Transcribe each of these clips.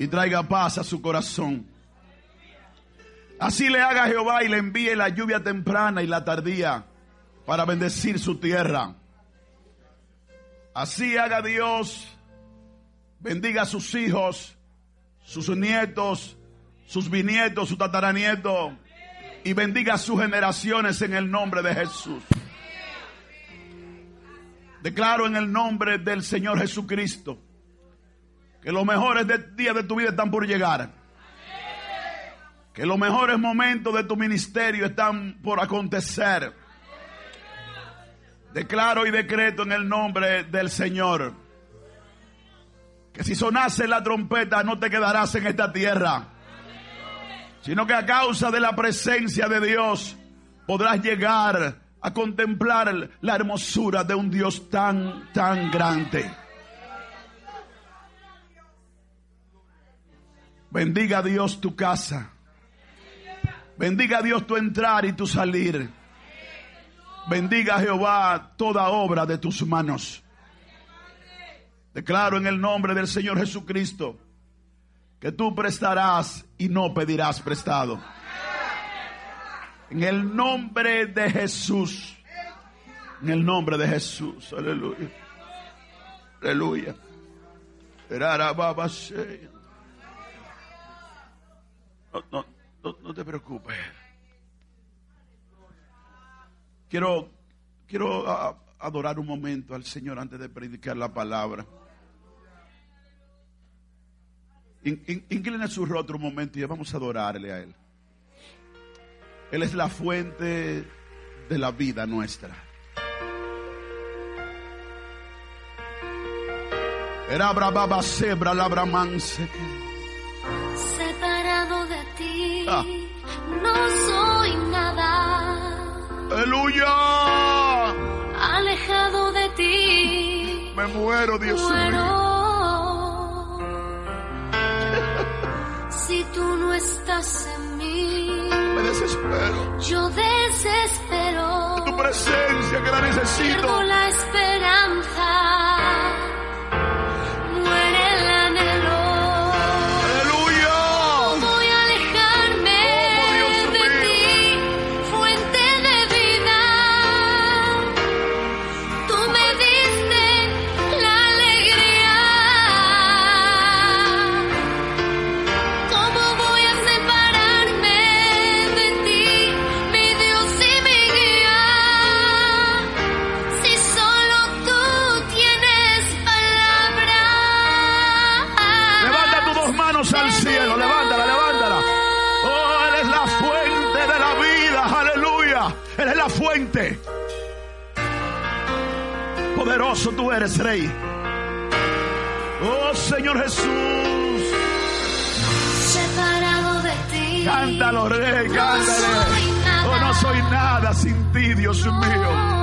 y traiga paz a su corazón. Así le haga Jehová y le envíe la lluvia temprana y la tardía para bendecir su tierra. Así haga Dios, bendiga a sus hijos, sus nietos, sus bisnietos, su tataranieto y bendiga a sus generaciones en el nombre de Jesús. Declaro en el nombre del Señor Jesucristo que los mejores días de tu vida están por llegar. Que los mejores momentos de tu ministerio están por acontecer. Declaro y decreto en el nombre del Señor que si sonase la trompeta no te quedarás en esta tierra, sino que a causa de la presencia de Dios podrás llegar a contemplar la hermosura de un Dios tan, tan grande. Bendiga Dios tu casa. Bendiga a Dios tu entrar y tu salir. Bendiga Jehová toda obra de tus manos. Declaro en el nombre del Señor Jesucristo que tú prestarás y no pedirás prestado. En el nombre de Jesús. En el nombre de Jesús. Aleluya. Aleluya. No, no, no, te preocupes. Quiero, quiero adorar un momento al Señor antes de predicar la palabra. Inclina su rostro un momento y vamos a adorarle a Él. Él es la fuente de la vida nuestra. Era sebra la bramanse. De ah. no soy nada. Aleluya. Alejado de ti, me muero, Dios mío. si tú no estás en mí desespero. Yo desespero. Tu presencia que la necesito. Pierdo la esperanza. Eres, Rey. Oh Señor Jesús. Separado de ti. Cántalo, Rey, cántale. oh, no soy nada sin ti, Dios mío.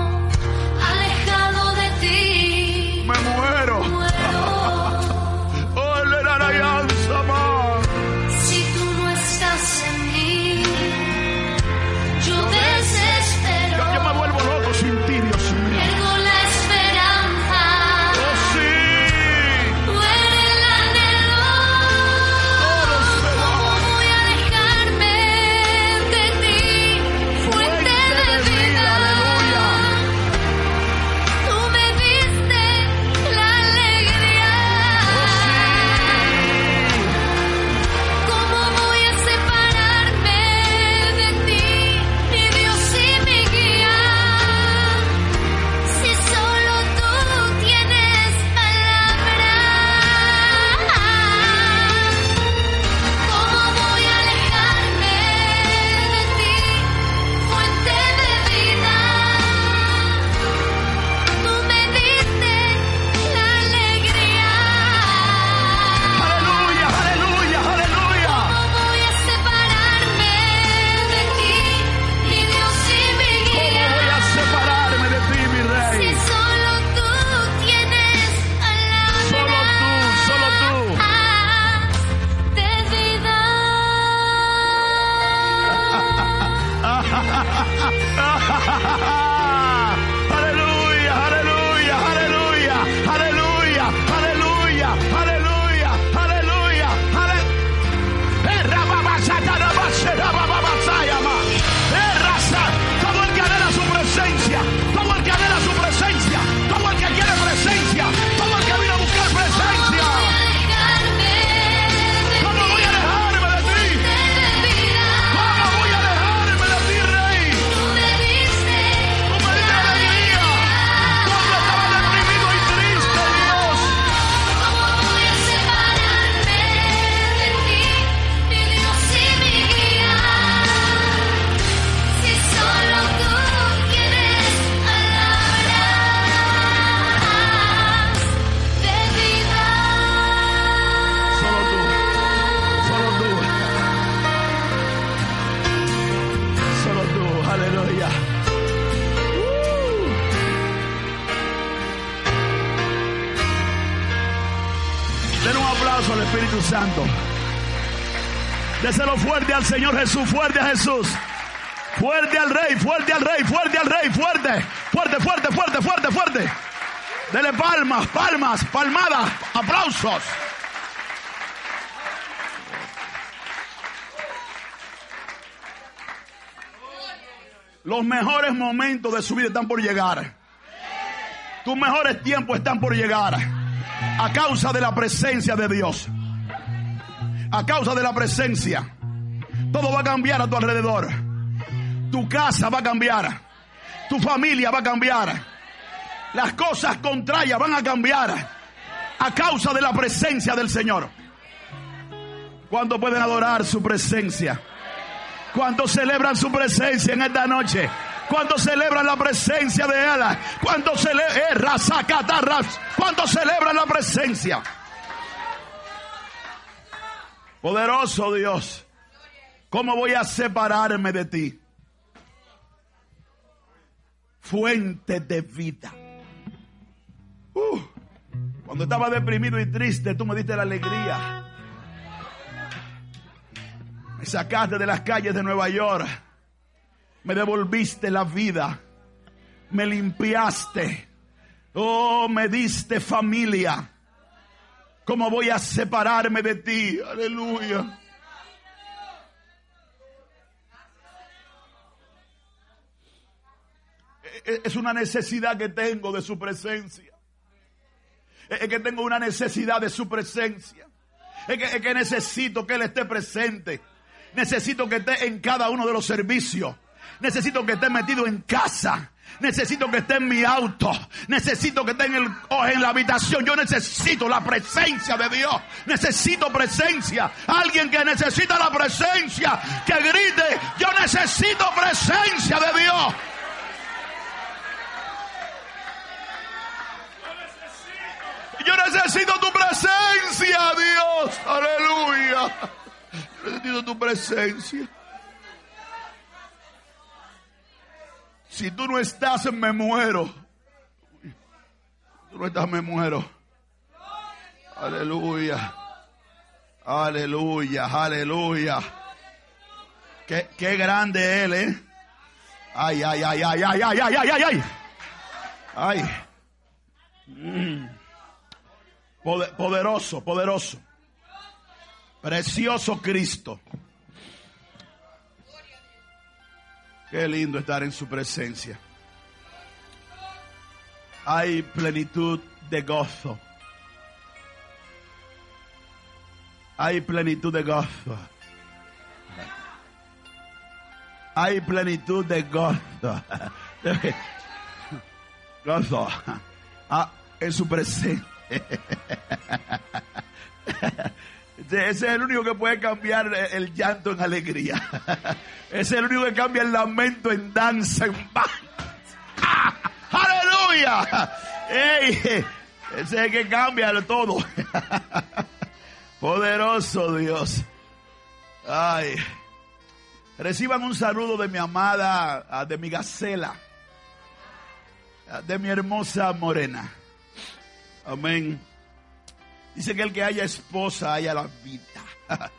Palmas, palmas, palmadas, aplausos. Los mejores momentos de su vida están por llegar. Tus mejores tiempos están por llegar. A causa de la presencia de Dios. A causa de la presencia. Todo va a cambiar a tu alrededor. Tu casa va a cambiar. Tu familia va a cambiar. Las cosas contrarias van a cambiar. A causa de la presencia del Señor. ¿Cuánto pueden adorar su presencia? ¿Cuántos celebran su presencia en esta noche? ¿Cuántos celebran la presencia de Él? ¿Cuántos celebran ¿Cuántos celebran la presencia? Poderoso Dios, ¿cómo voy a separarme de ti? Fuente de vida. Cuando estaba deprimido y triste, tú me diste la alegría. Me sacaste de las calles de Nueva York. Me devolviste la vida. Me limpiaste. Oh, me diste familia. ¿Cómo voy a separarme de ti? Aleluya. Es una necesidad que tengo de su presencia. Es que tengo una necesidad de su presencia. Es que, es que necesito que Él esté presente. Necesito que esté en cada uno de los servicios. Necesito que esté metido en casa. Necesito que esté en mi auto. Necesito que esté en, el, en la habitación. Yo necesito la presencia de Dios. Necesito presencia. Alguien que necesita la presencia. Que grite. Yo necesito presencia de Dios. Yo necesito tu presencia, Dios. Aleluya. Necesito tu presencia. Si tú no estás, me muero. Si tú no estás, me muero. Aleluya. Aleluya, aleluya. Qué, qué grande Él, ¿eh? Ay, ay, ay, ay, ay, ay, ay, ay, ay, ay. Ay. Poderoso, poderoso. Precioso Cristo. Qué lindo estar en su presencia. Hay plenitud de gozo. Hay plenitud de gozo. Hay plenitud de gozo. Gozo. Ah, en su presencia. Ese es el único que puede cambiar el llanto en alegría. Ese es el único que cambia el lamento en danza, en. ¡Aleluya! Ese es el que cambia todo. Poderoso Dios. Ay. Reciban un saludo de mi amada, ah, de mi gacela, ah, de mi hermosa morena. Amén. Dice que el que haya esposa haya la vida.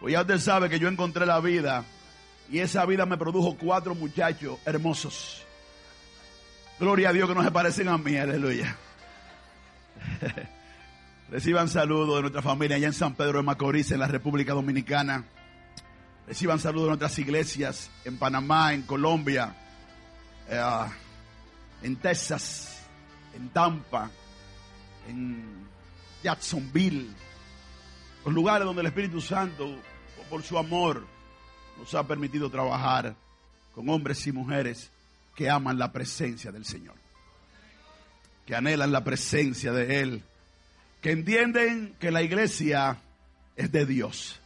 Pues ya usted sabe que yo encontré la vida y esa vida me produjo cuatro muchachos hermosos. Gloria a Dios que no se parecen a mí, aleluya. Reciban saludos de nuestra familia allá en San Pedro de Macorís, en la República Dominicana. Reciban saludos de nuestras iglesias en Panamá, en Colombia, eh, en Texas, en Tampa, en Jacksonville, los lugares donde el Espíritu Santo, por su amor, nos ha permitido trabajar con hombres y mujeres que aman la presencia del Señor, que anhelan la presencia de Él, que entienden que la iglesia es de Dios,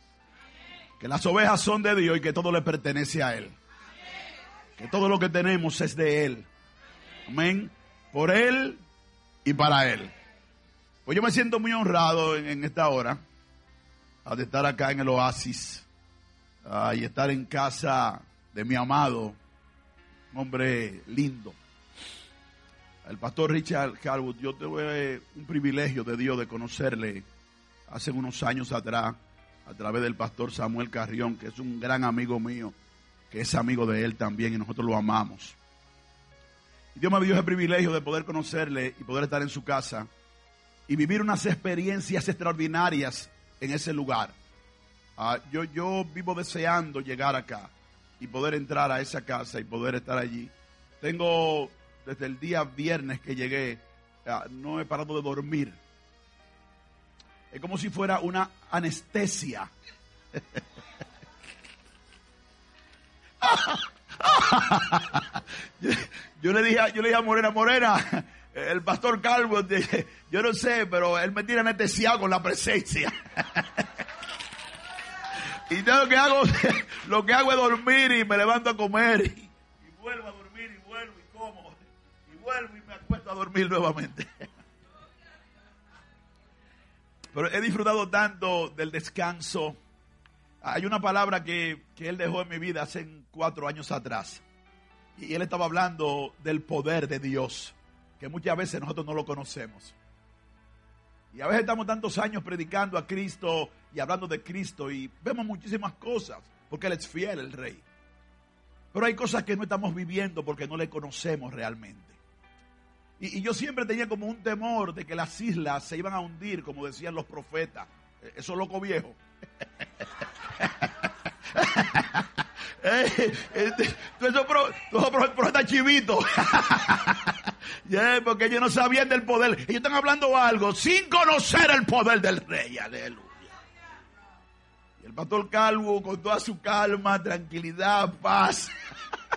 que las ovejas son de Dios y que todo le pertenece a Él, que todo lo que tenemos es de Él. Amén. Por Él y para Él. Pues yo me siento muy honrado en, esta hora de estar acá en el oasis y estar en casa de mi amado, un hombre lindo. El pastor Richard Harwood, yo tuve un privilegio de Dios de conocerle hace unos años atrás a través del pastor Samuel Carrión, que es un gran amigo mío, que es amigo de él también y nosotros lo amamos. Dios me dio ese privilegio de poder conocerle y poder estar en su casa y vivir unas experiencias extraordinarias en ese lugar. Ah, yo, vivo deseando llegar acá y poder entrar a esa casa y poder estar allí. Tengo desde el día viernes que llegué, ah, no he parado de dormir. Es como si fuera una anestesia. yo, le dije, yo le dije a Morena, Morena, el pastor Calvo, yo no sé, pero él me tiene anestesiado con la presencia. y yo lo que hago, lo que hago es dormir y me levanto a comer y, y vuelvo a dormir y vuelvo y como y vuelvo y me acuesto a dormir nuevamente. Pero he disfrutado tanto del descanso. Hay una palabra que, que él dejó en mi vida hace cuatro años atrás. Y él estaba hablando del poder de Dios, que muchas veces nosotros no lo conocemos. Y a veces estamos tantos años predicando a Cristo y hablando de Cristo y vemos muchísimas cosas, porque Él es fiel, el Rey. Pero hay cosas que no estamos viviendo porque no le conocemos realmente. Y, y yo siempre tenía como un temor de que las islas se iban a hundir, como decían los profetas. Eh, Eso es loco viejo. Eh, este, tú esos pro- profetas porque ellos no sabían del poder. Ellos están hablando algo sin conocer el poder del rey. Aleluya. Y el pastor Calvo, con toda su calma, tranquilidad, paz,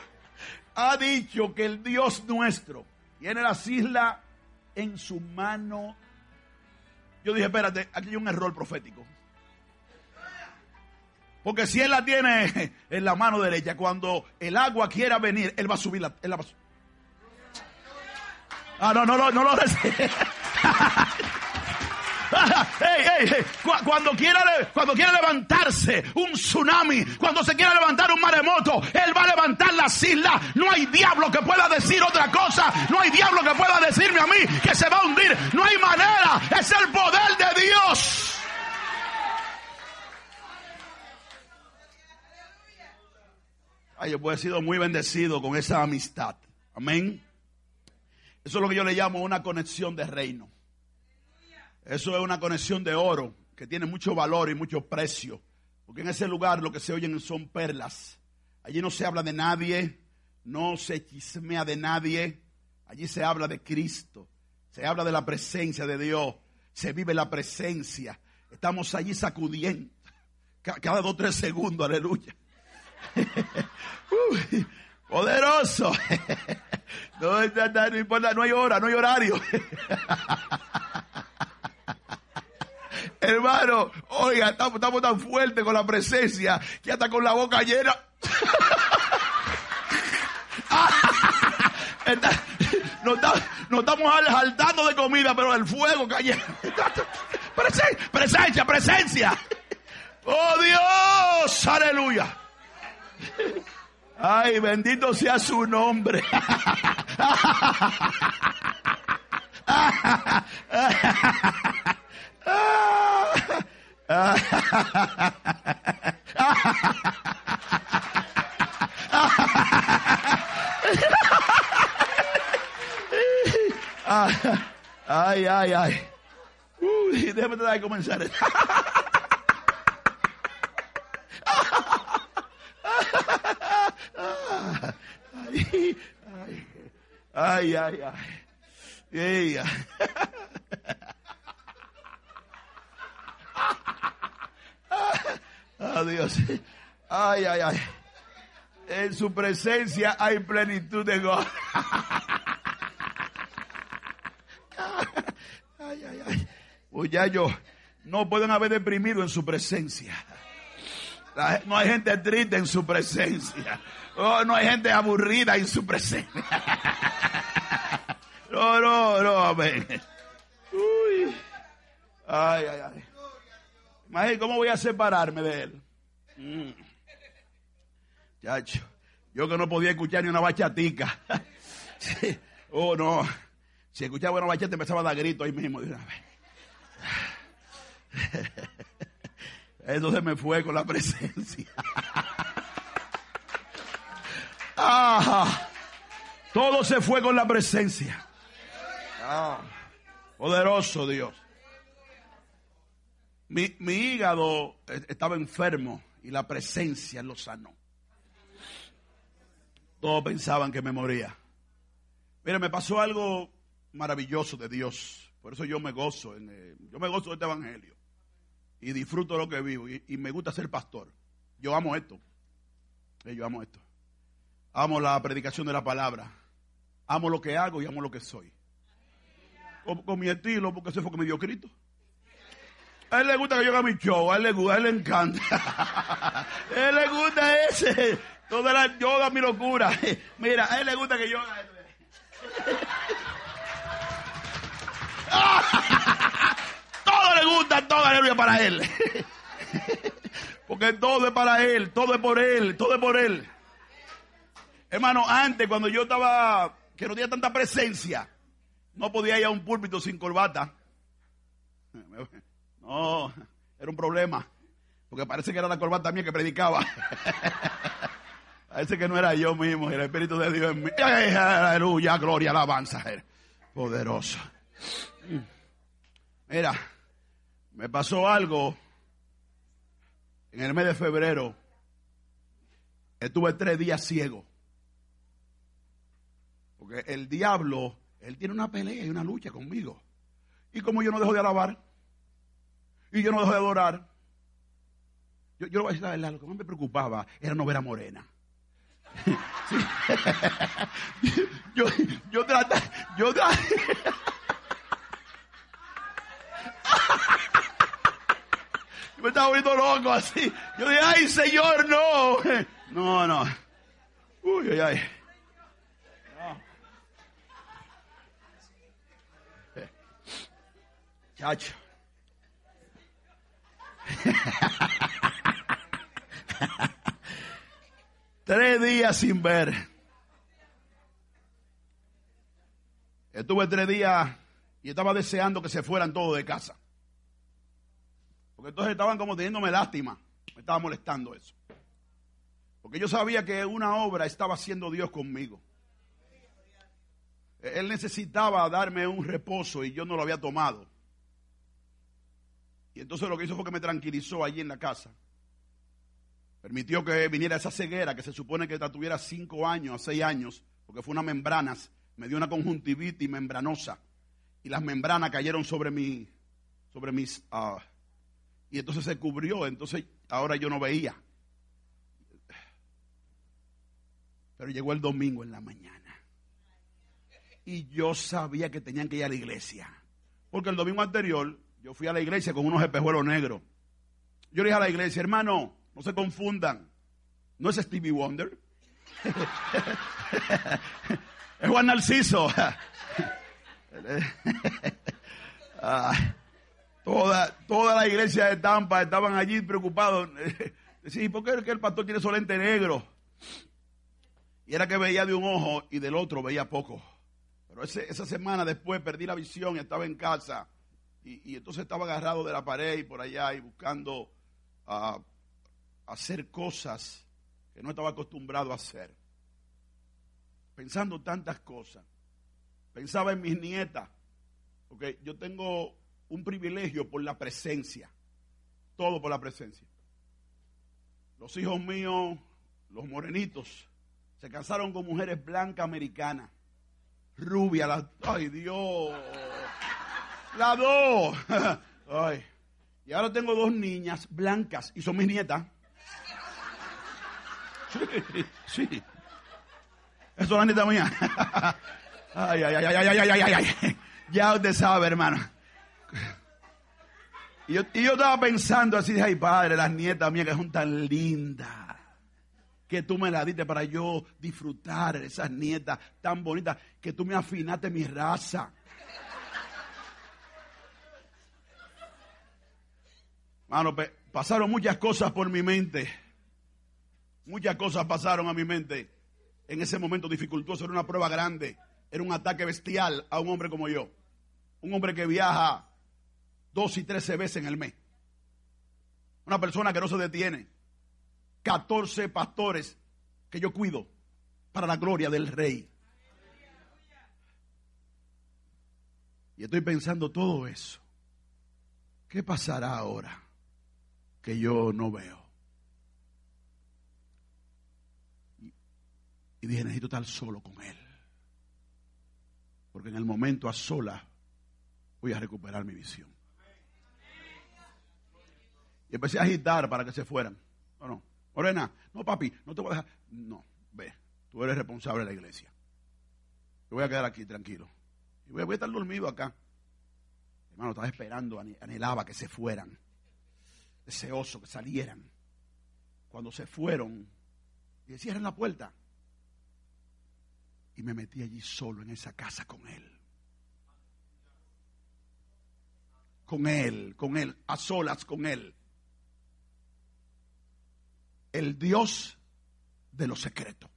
ha dicho que el Dios nuestro tiene las islas en su mano. Yo dije, espérate, aquí hay un error profético. Porque si él la tiene en la mano derecha, cuando el agua quiera venir, él va a subir la, él Ah, no, no, no, lo recibe. Cuando quiera, cuando quiera levantarse un tsunami, cuando se quiera levantar un maremoto, Él va a levantar las islas. No hay diablo que pueda decir otra cosa. No hay diablo que pueda decirme a mí que se va a hundir. No hay manera. Es el poder de Dios. Ay, yo he sido muy bendecido con esa amistad. Amén. Eso es lo que yo le llamo una conexión de reino. Eso es una conexión de oro que tiene mucho valor y mucho precio. Porque en ese lugar lo que se oyen son perlas. Allí no se habla de nadie, no se chismea de nadie. Allí se habla de Cristo. Se habla de la presencia de Dios. Se vive la presencia. Estamos allí sacudiendo. Ca- Cada dos o tres segundos, aleluya. Poderoso. No, no, no, no importa, no hay hora, no hay horario. Hermano, oiga, estamos, tan fuertes con la presencia que hasta con la boca llena. Nos, nos estamos saltando de comida, pero el fuego cayendo. Presen- Presencia, presencia. Oh Dios, aleluya. Ay, bendito sea su nombre. Ay, ay, ay. Uy, déjame comenzar. Ay, ay, ay, ay. Ay. Adiós. Ay, ay, ay. En su presencia hay plenitud de gozo. Ay, ay, ay. Muchachos, no pueden haber deprimido en su presencia. No hay gente triste en su presencia. Oh, no hay gente aburrida en su presencia. No, no, no, amén. Uy. Ay, ay, ay. Imagínate cómo voy a separarme de él. Mm. Chacho, yo que no podía escuchar ni una bachatica. Oh, no. Si escuchaba una bachata empezaba a dar gritos ahí mismo de una vez. Se me fue con la presencia. Ah, todo se fue con la presencia. Ah, poderoso Dios. Mi, mi hígado eh, estaba enfermo y la presencia lo sanó. Todos pensaban que me moría. Mira, me pasó algo maravilloso de Dios. Por eso yo me gozo. En, yo me gozo de este evangelio. Y disfruto lo que vivo. Y, me gusta ser pastor. Yo amo esto. Eh, yo amo esto. Amo la predicación de la palabra. Amo lo que hago y amo lo que soy. Con, mi estilo, porque ese fue que me dio Cristo. A él le gusta que yo haga mi show, a él le gusta, a él le encanta. a él le gusta ese. Toda la yoga, mi locura. Mira, a él le gusta que yo haga esto. gusta, todo aleluya para él. Porque todo es para él, todo es por él, todo es por él. Hermano, antes cuando yo estaba, que no tenía tanta presencia, no podía ir a un púlpito sin corbata. No, era un problema. Porque parece que era la corbata mía que predicaba. parece que no era yo mismo, era el Espíritu de Dios en mí. Aleluya, gloria, alabanza. Poderoso. Mira, me pasó algo en el mes de febrero. Estuve tres días ciego. Porque el diablo, él tiene una pelea y una lucha conmigo. Y como yo no dejo de alabar, y yo no dejo de adorar, yo, yo le voy a decir la verdad, lo que más me preocupaba era no ver a Morena. Yo, yo trata, yo tra- Yo me estaba volviendo loco así. Yo dije, ay Señor, no. No, no. Uy, ay, ay. Chacho. tres días sin ver. Estuve tres días y estaba deseando que se fueran todos de casa. Porque entonces estaban como teniéndome lástima. Me estaba molestando eso. Porque yo sabía que una obra estaba haciendo Dios conmigo. Él necesitaba darme un reposo y yo no lo había tomado. Y entonces lo que hizo fue que me tranquilizó allí en la casa. Permitió que viniera esa ceguera que se supone que tuviera cinco años seis años, porque fue una membranas, me dio una conjuntivitis membranosa. Y las membranas cayeron sobre mi, sobre mis, ah, y entonces se cubrió, entonces ahora yo no veía. Pero llegó el domingo en la mañana. Y yo sabía que tenían que ir a la iglesia. Porque el domingo anterior yo fui a la iglesia con unos espejuelos negros. Yo le dije a la iglesia, hermano, no se confundan. No es Stevie Wonder. es Juan Narciso. Ah, toda, toda la iglesia de Tampa estaban allí preocupados. Decía, ¿por qué el pastor tiene su lente negro? Y era que veía de un ojo y del otro veía poco. Pero esa semana después perdí la visión y estaba en casa. Y, y entonces estaba agarrado de la pared y por allá y buscando ah, hacer cosas que no estaba acostumbrado a hacer. Pensando tantas cosas. Pensaba en mis nietas. Porque yo tengo un privilegio por la presencia. Todo por la presencia. Los hijos míos, los morenitos, se casaron con mujeres blancas americanas. Rubia, las, ay Dios. Las dos. Ay. Y ahora tengo dos niñas blancas y son mis nietas. Sí, sí. Eso es la nieta mía. Ay, ay, ay, ay, ay, ay, ay, ay. ay, Ya usted sabe, hermano. Y yo, y yo estaba pensando así, ay padre, las nietas mías que son tan lindas, que tú me las diste para yo disfrutar esas nietas tan bonitas, que tú me afinaste mi raza. Mano, pasaron muchas cosas por mi mente. Muchas cosas pasaron a mi mente. En ese momento dificultoso, era una prueba grande. Era un ataque bestial a un hombre como yo. Un hombre que viaja dos y trece veces en el mes. Una persona que no se detiene. 14 pastores que yo cuido para la gloria del rey. Y estoy pensando todo eso. ¿Qué pasará ahora que yo no veo? Y, dije, necesito estar solo con él. Porque en el momento a sola voy a recuperar mi visión. Y empecé a agitar para que se fueran. No. Morena, no papi, no te voy a dejar. No, ve, tú eres responsable de la iglesia. Yo voy a quedar aquí tranquilo. Y voy, a estar dormido acá. Hermano, estaba esperando, anhelaba que se fueran. Deseoso que salieran. Cuando se fueron, y cierren la puerta. Y me metí allí solo en esa casa con él. Con él, con él, a solas con él. El Dios de los secretos.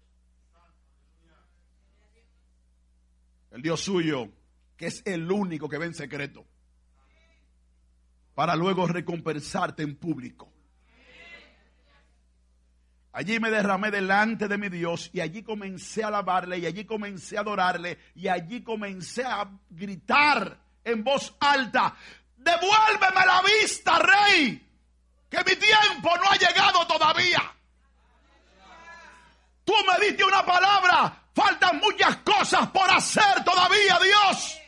El Dios suyo, que es el único que ve en secreto. Para luego recompensarte en público. Allí me derramé delante de mi Dios y allí comencé a alabarle y allí comencé a adorarle y allí comencé a gritar en voz alta, devuélveme la vista, rey, que mi tiempo no ha llegado todavía. Tú me diste una palabra, faltan muchas cosas por hacer todavía, Dios.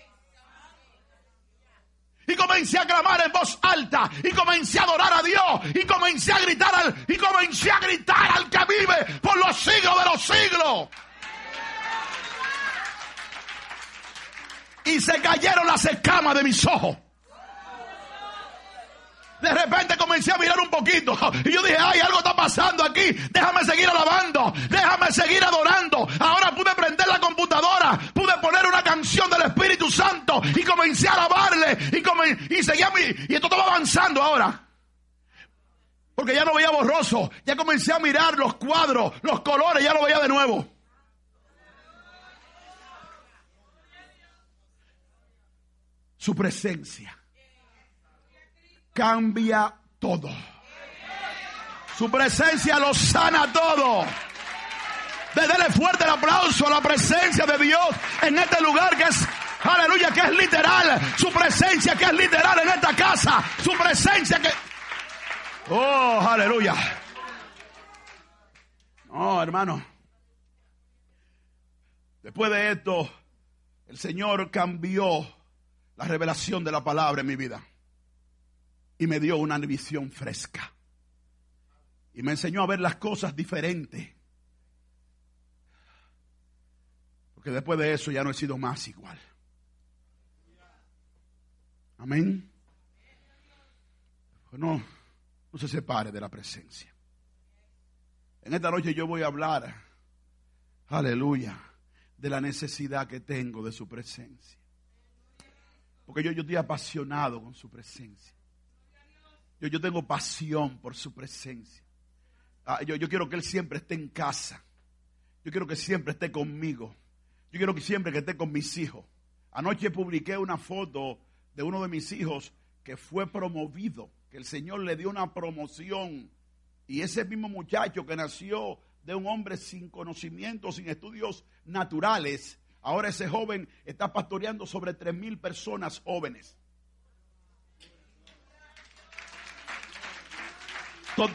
Y comencé a clamar en voz alta. Y comencé a adorar a Dios. Y comencé a gritar al, y comencé a gritar al que vive por los siglos de los siglos. Y se cayeron las escamas de mis ojos. De repente comencé a mirar un poquito. Y yo dije, ay, algo está pasando aquí. Déjame seguir alabando. Déjame seguir adorando. Ahora pude prender la computadora. Pude poner una canción del Espíritu Santo. Y comencé a alabarle. Y, comen- y seguía mi... Y esto estaba avanzando ahora. Porque ya no veía borroso. Ya comencé a mirar los cuadros, los colores. Ya lo veía de nuevo. Su presencia cambia todo. Su presencia lo sana todo. Dele fuerte el aplauso a la presencia de Dios en este lugar que es, aleluya, que es literal. Su presencia que es literal en esta casa. Su presencia que... Oh, aleluya. No, hermano. Después de esto, el Señor cambió la revelación de la palabra en mi vida y me dio una visión fresca. Y me enseñó a ver las cosas diferentes. Porque después de eso ya no he sido más igual. Amén. No, no se separe de la presencia. En esta noche yo voy a hablar, aleluya, de la necesidad que tengo de su presencia. Porque yo, yo estoy apasionado con su presencia. Yo, tengo pasión por su presencia. Ah, yo, yo quiero que Él siempre esté en casa. Yo quiero que siempre esté conmigo. Yo quiero que siempre que esté con mis hijos. Anoche publiqué una foto de uno de mis hijos que fue promovido, que el Señor le dio una promoción. Y ese mismo muchacho que nació de un hombre sin conocimiento, sin estudios naturales, ahora ese joven está pastoreando sobre tres mil personas jóvenes.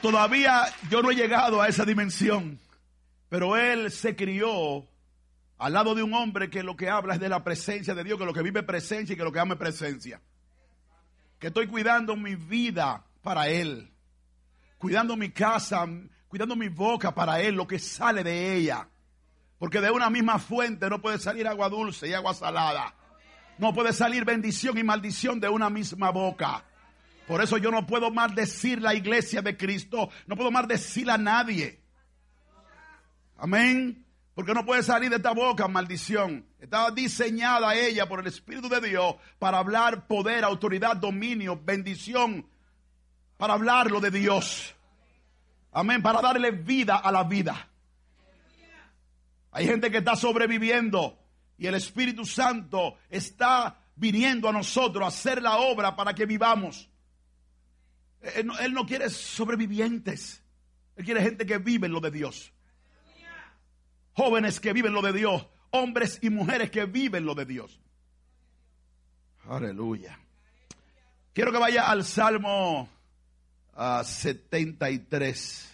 Todavía yo no he llegado a esa dimensión, pero él se crió al lado de un hombre que lo que habla es de la presencia de Dios, que lo que vive presencia y que lo que ama es presencia. Que estoy cuidando mi vida para él, cuidando mi casa, cuidando mi boca para él, lo que sale de ella. Porque de una misma fuente no puede salir agua dulce y agua salada. No puede salir bendición y maldición de una misma boca. Por eso yo no puedo maldecir la iglesia de Cristo. No puedo maldecir a nadie. Amén. Porque no puede salir de esta boca maldición. Estaba diseñada ella por el Espíritu de Dios para hablar poder, autoridad, dominio, bendición. Para hablarlo de Dios. Amén. Para darle vida a la vida. Hay gente que está sobreviviendo y el Espíritu Santo está viniendo a nosotros a hacer la obra para que vivamos. Él no, quiere sobrevivientes. Él quiere gente que vive en lo de Dios. Jóvenes que viven lo de Dios. Hombres y mujeres que viven lo de Dios. Aleluya. Quiero que vaya al Salmo ah, 73.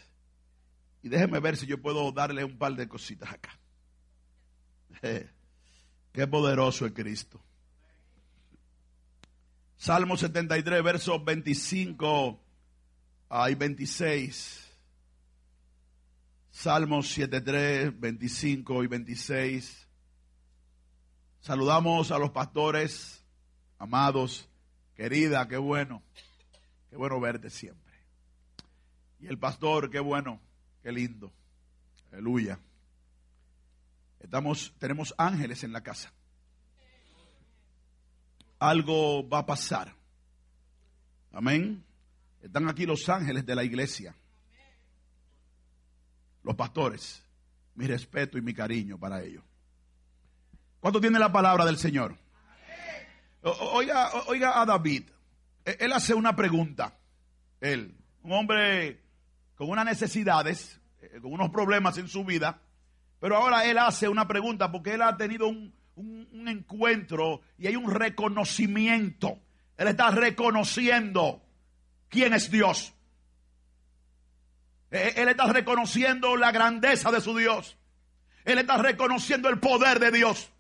Y déjeme ver si yo puedo darle un par de cositas acá. Qué poderoso es Cristo. Salmo 73, versos 25 y 26. Salmos 73, 25 y 26. Saludamos a los pastores, amados, querida, qué bueno, qué bueno verte siempre. Y el pastor, qué bueno, qué lindo. Aleluya. Estamos, tenemos ángeles en la casa. Algo va a pasar. Amén. Están aquí los ángeles de la iglesia. Los pastores. Mi respeto y mi cariño para ellos. ¿Cuánto tiene la palabra del Señor? Oiga, oiga a David. E, él hace una pregunta. Él, un hombre con unas necesidades, eh, con unos problemas en su vida. Pero ahora él hace una pregunta porque él ha tenido un, un, encuentro y hay un reconocimiento. Él está reconociendo quién es Dios. Eh, Él está reconociendo la grandeza de su Dios. Él está reconociendo el poder de Dios.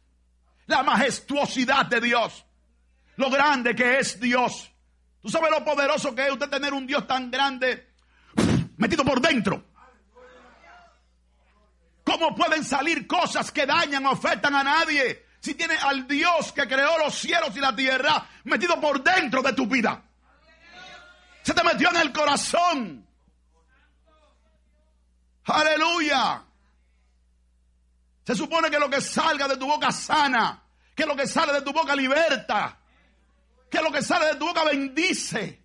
La majestuosidad de Dios. Lo grande que es Dios. ¿Tú sabes lo poderoso que es usted tener un Dios tan grande metido por dentro? ¿Cómo pueden salir cosas que dañan o afectan a nadie si tiene al Dios que creó los cielos y la tierra metido por dentro de tu vida? Se te metió en el corazón. Aleluya. Se supone que lo que salga de tu boca sana, que lo que sale de tu boca liberta, que lo que sale de tu boca bendice.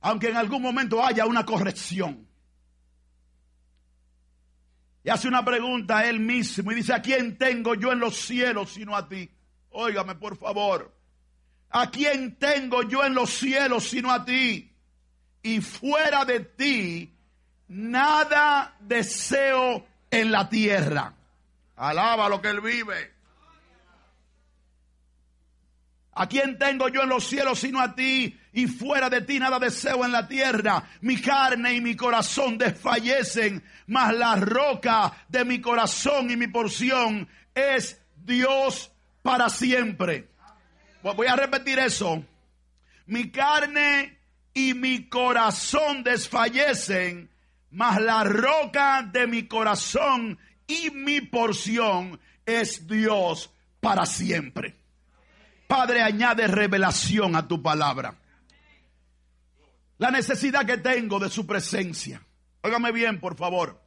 Aunque en algún momento haya una corrección. Y hace una pregunta a él mismo y dice, ¿a quién tengo yo en los cielos sino a ti? Óigame, por favor. ¿A quién tengo yo en los cielos sino a ti? Y fuera de ti, nada deseo en la tierra. Alaba lo que él vive. ¿A quién tengo yo en los cielos sino a ti? Y fuera de ti nada deseo en la tierra. Mi carne y mi corazón desfallecen, mas la roca de mi corazón y mi porción es Dios para siempre. Voy a repetir eso. Mi carne y mi corazón desfallecen, mas la roca de mi corazón y mi porción es Dios para siempre. Padre, añade revelación a tu palabra. La necesidad que tengo de su presencia. Óigame bien, por favor.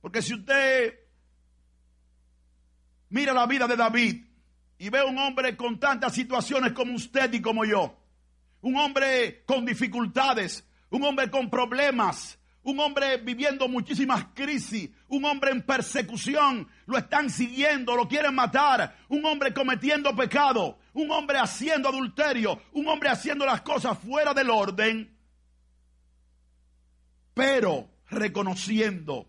Porque si usted mira la vida de David y ve un hombre con tantas situaciones como usted y como yo, un hombre con dificultades, un hombre con problemas, un hombre viviendo muchísimas crisis, un hombre en persecución, lo están siguiendo, lo quieren matar, un hombre cometiendo pecado, un hombre haciendo adulterio, un hombre haciendo las cosas fuera del orden, pero reconociendo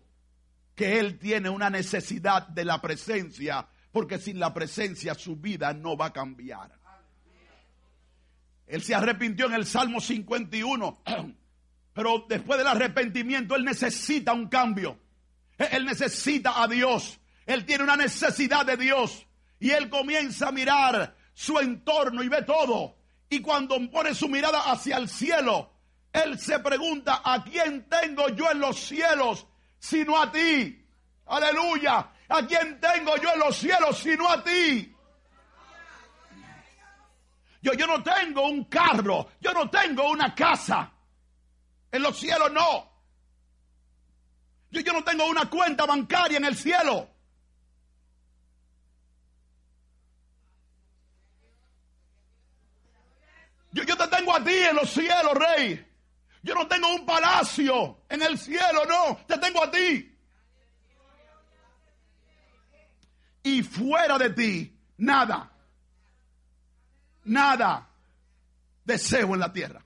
que él tiene una necesidad de la presencia, porque sin la presencia su vida no va a cambiar. Él se arrepintió en el Salmo 51. Pero después del arrepentimiento, él necesita un cambio. Él necesita a Dios. Él tiene una necesidad de Dios. Y él comienza a mirar su entorno y ve todo. Y cuando pone su mirada hacia el cielo, él se pregunta, ¿a quién tengo yo en los cielos sino a ti? Aleluya. ¿A quién tengo yo en los cielos sino a ti? Yo, yo no tengo un carro, yo no tengo una casa. En los cielos no. Yo, yo no tengo una cuenta bancaria en el cielo. Yo, yo te tengo a ti en los cielos, rey. Yo no tengo un palacio en el cielo, no. Te tengo a ti. Y fuera de ti, nada. nada deseo en la tierra.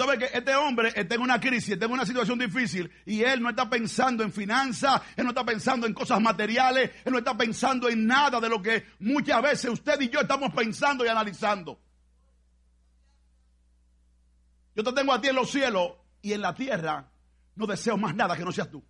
Usted ve que este hombre está en una crisis, está en una situación difícil y él no está pensando en finanzas, él no está pensando en cosas materiales, él no está pensando en nada de lo que muchas veces usted y yo estamos pensando y analizando. Yo te tengo a ti en los cielos y en la tierra no deseo más nada que no seas tú.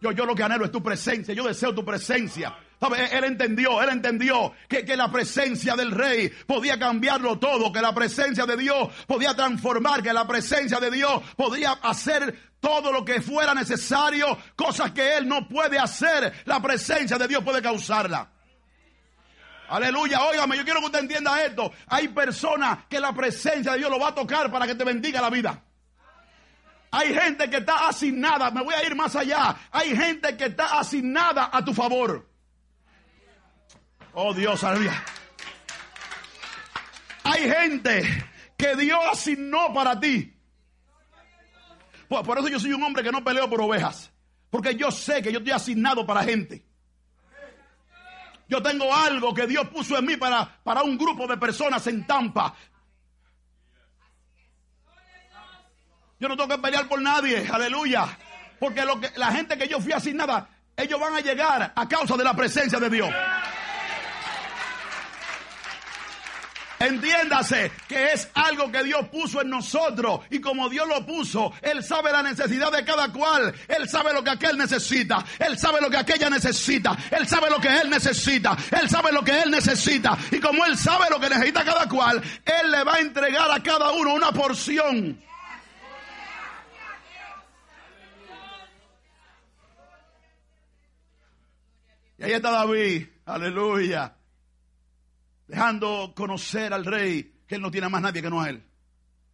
Yo, yo lo que anhelo es tu presencia, yo deseo tu presencia. Él entendió, él entendió que, que, la presencia del rey podía cambiarlo todo, que la presencia de Dios podía transformar, que la presencia de Dios podía hacer todo lo que fuera necesario, cosas que él no puede hacer, la presencia de Dios puede causarla. Aleluya, óigame, yo quiero que usted entienda esto. Hay personas que la presencia de Dios lo va a tocar para que te bendiga la vida. Hay gente que está asignada, me voy a ir más allá. Hay gente que está asignada a tu favor. Oh Dios, aleluya. Hay gente que Dios asignó para ti. Por, eso yo soy un hombre que no peleo por ovejas. Porque yo sé que yo estoy asignado para gente. Yo tengo algo que Dios puso en mí para, para un grupo de personas en Tampa. Yo no tengo que pelear por nadie, aleluya. Porque lo que, la gente que yo fui asignada, ellos van a llegar a causa de la presencia de Dios. Entiéndase que es algo que Dios puso en nosotros y como Dios lo puso, Él sabe la necesidad de cada cual, Él sabe lo que aquel necesita, Él sabe lo que aquella necesita, Él sabe lo que Él necesita, Él sabe lo que Él necesita. Y como Él sabe lo que necesita cada cual, Él le va a entregar a cada uno una porción. Y ahí está David, aleluya dejando conocer al rey que él no tiene más nadie que no a él.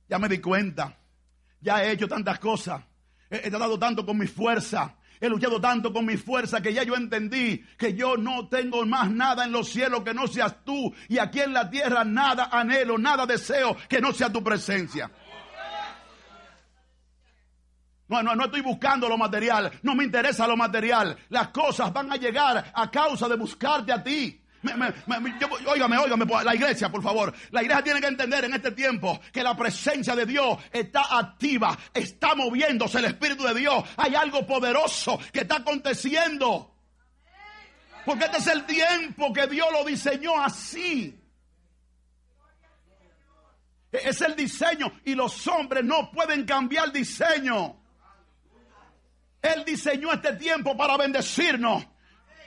Ya me di cuenta, ya he hecho tantas cosas, he, he tratado tanto con mi fuerza, he luchado tanto con mi fuerza que ya yo entendí que yo no tengo más nada en los cielos que no seas tú y aquí en la tierra nada anhelo, nada deseo que no sea tu presencia. No, no, no estoy buscando lo material, no me interesa lo material. Las cosas van a llegar a causa de buscarte a ti. Me, me, me, óigame, óigame, la iglesia, por favor. La iglesia tiene que entender en este tiempo que la presencia de Dios está activa, está moviéndose el Espíritu de Dios. Hay algo poderoso que está aconteciendo. Porque este es el tiempo que Dios lo diseñó así. Es el diseño y los hombres no pueden cambiar diseño. Él diseñó este tiempo para bendecirnos.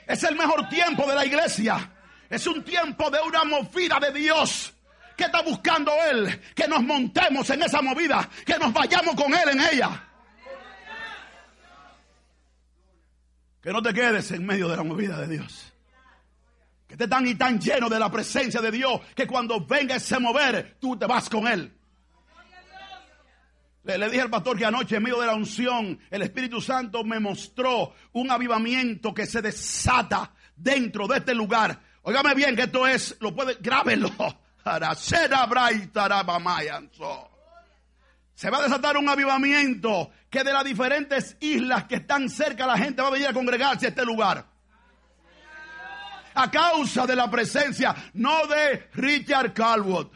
Es el mejor tiempo de la iglesia. Es un tiempo de una movida de Dios. ¿Qué está buscando Él? Que nos montemos en esa movida, que nos vayamos con Él en ella. Que no te quedes en medio de la movida de Dios. Que estés tan y tan lleno de la presencia de Dios que cuando venga ese mover, tú te vas con Él. Le, le, dije al pastor que anoche en medio de la unción el Espíritu Santo me mostró un avivamiento que se desata dentro de este lugar. Óigame bien que esto es, lo puede, grábelo. Se va a desatar un avivamiento que de las diferentes islas que están cerca la gente va a venir a congregarse a este lugar. A causa de la presencia, no de Richard Calwood.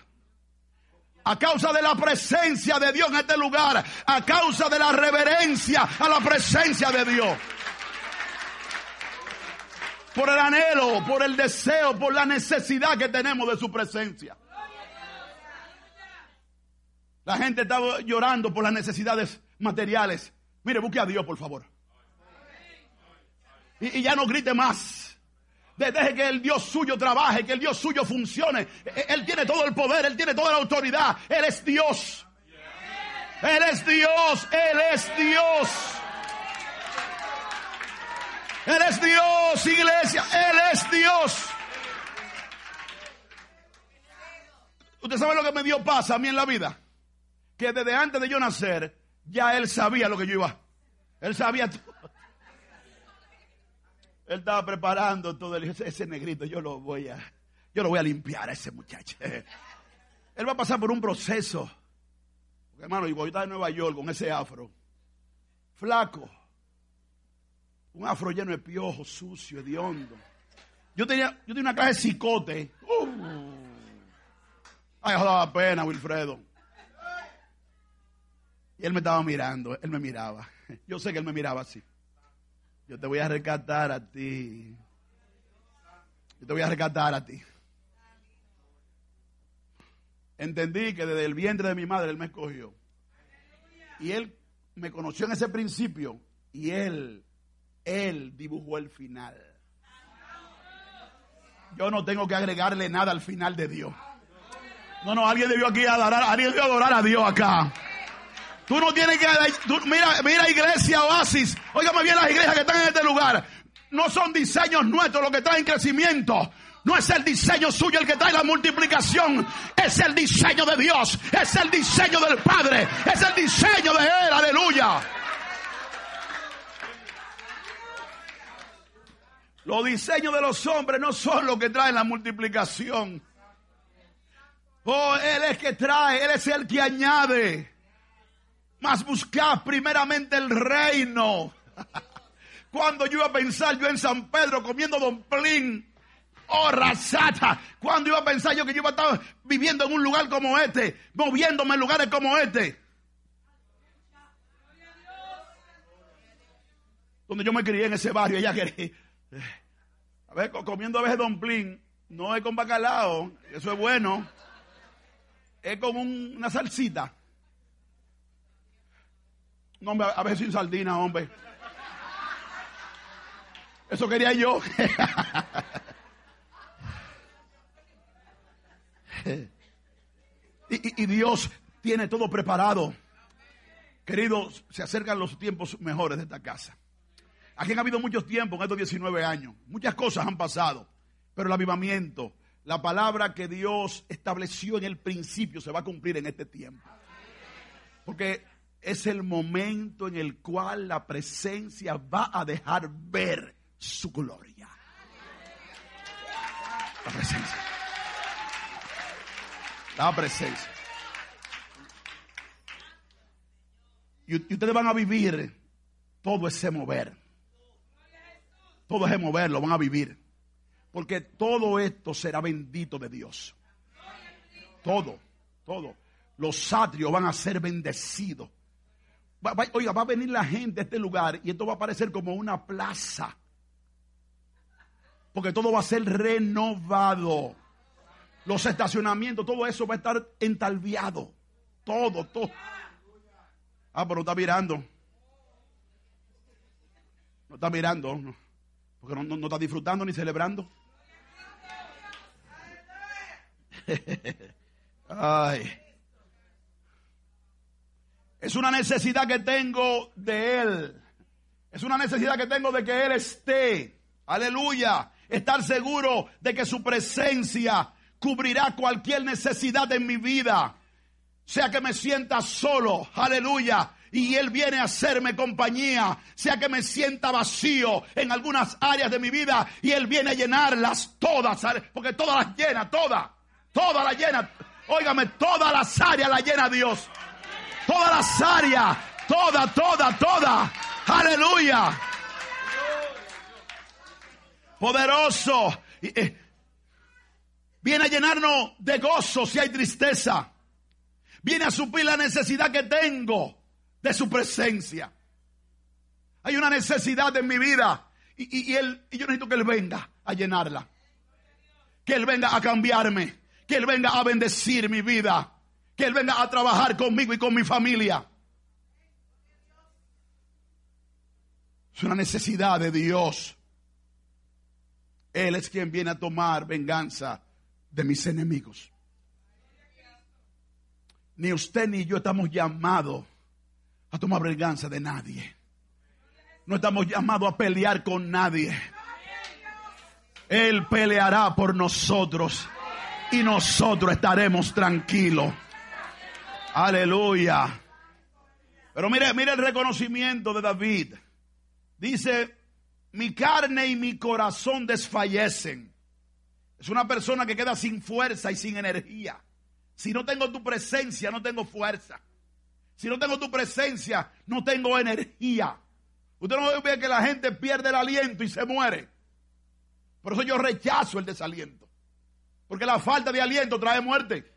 A causa de la presencia de Dios en este lugar. A causa de la reverencia a la presencia de Dios por el anhelo, por el deseo, por la necesidad que tenemos de su presencia. La gente está llorando por las necesidades materiales. Mire, busque a Dios, por favor. Y, ya no grite más. Deje que el Dios suyo trabaje, que el Dios suyo funcione. Él tiene todo el poder, Él tiene toda la autoridad. Él es Dios. Él es Dios, Él es Dios. Él es Dios, iglesia. Él es Dios. Usted sabe lo que me dio paz a mí en la vida. Que desde antes de yo nacer, ya él sabía lo que yo iba. Él sabía todo. Él estaba preparando todo. Ese negrito, yo lo voy a, yo lo voy a limpiar a ese muchacho. Él va a pasar por un proceso. Porque, hermano, yo estaba en Nueva York con ese afro. Flaco un afro lleno de piojos, sucio, hediondo. Yo tenía, yo tenía una clase de cicote. Uh. Ay, daba pena, Wilfredo. Y él me estaba mirando, él me miraba. Yo sé que él me miraba así. Yo te voy a rescatar a ti. Yo te voy a rescatar a ti. Entendí que desde el vientre de mi madre él me escogió. Y él me conoció en ese principio y él, él dibujó el final. Yo no tengo que agregarle nada al final de Dios. No, no, alguien debió aquí adorar, alguien debió adorar a Dios acá. Tú no tienes que, mira, mira iglesia Oasis, óigame bien las iglesias que están en este lugar. No son diseños nuestros los que traen crecimiento. No es el diseño suyo el que trae la multiplicación. Es el diseño de Dios. Es el diseño del Padre. Es el diseño de Él. Aleluya. Los diseños de los hombres no son los que traen la multiplicación. Oh, Él es que trae, Él es el que añade. Mas buscad primeramente el reino. Cuando yo iba a pensar yo en San Pedro comiendo Don Plin. Oh, rasata. Cuando iba a pensar yo que yo iba a estar viviendo en un lugar como este, moviéndome en lugares como este. Donde yo me crié en ese barrio, ella quería. A ver, co- comiendo a veces Don Plin, no es con bacalao, eso es bueno. Es con un- una salsita. No, hombre, a veces sin sardina, hombre. Eso quería yo. y Dios tiene todo preparado. Queridos, se acercan los tiempos mejores de esta casa. Aquí han habido muchos tiempos en estos 19 años. Muchas cosas han pasado. Pero el avivamiento, la palabra que Dios estableció en el principio se va a cumplir en este tiempo. Porque es el momento en el cual la presencia va a dejar ver su gloria. La presencia. La presencia. Y, y ustedes van a vivir todo ese mover. Todo ese mover lo van a vivir. Porque todo esto será bendito de Dios. Todo, todo. Los atrios van a ser bendecidos. Oiga, va a venir la gente a este lugar y esto va a parecer como una plaza. Porque todo va a ser renovado. Los estacionamientos, todo eso va a estar entalviado. Todo, todo. Ah, pero está mirando. No está mirando. no. Porque no, no- no está disfrutando ni celebrando. Ay. Es una necesidad que tengo de Él. Es una necesidad que tengo de que Él esté. Aleluya. Estar seguro de que su presencia cubrirá cualquier necesidad en mi vida. Sea que me sienta solo. Aleluya. Y Él viene a hacerme compañía. Sea que me sienta vacío en algunas áreas de mi vida. Y Él viene a llenarlas todas. Porque todas las llena, todas. Todas las llena. Óigame, todas las áreas las llena Dios. Todas las áreas. Toda, toda, toda. Aleluya. Poderoso. Eh, Viene a llenarnos de gozo si hay tristeza. Viene a suplir la necesidad que tengo de su presencia. Hay una necesidad en mi vida y, y- y él, y yo necesito que Él venga a llenarla. Que Él venga a cambiarme. Que Él venga a bendecir mi vida. Que Él venga a trabajar conmigo y con mi familia. Es una necesidad de Dios. Él es quien viene a tomar venganza de mis enemigos. Ni usted ni yo estamos llamados a tomar venganza de nadie. No estamos llamados a pelear con nadie. Él peleará por nosotros y nosotros estaremos tranquilos. Aleluya. Pero mire, mire el reconocimiento de David. Dice, mi carne y mi corazón desfallecen. Es una persona que queda sin fuerza y sin energía. Si no tengo tu presencia, no tengo fuerza. Si no tengo tu presencia, no tengo energía. Usted no ve que la gente pierde el aliento y se muere. Por eso yo rechazo el desaliento. Porque la falta de aliento trae muerte.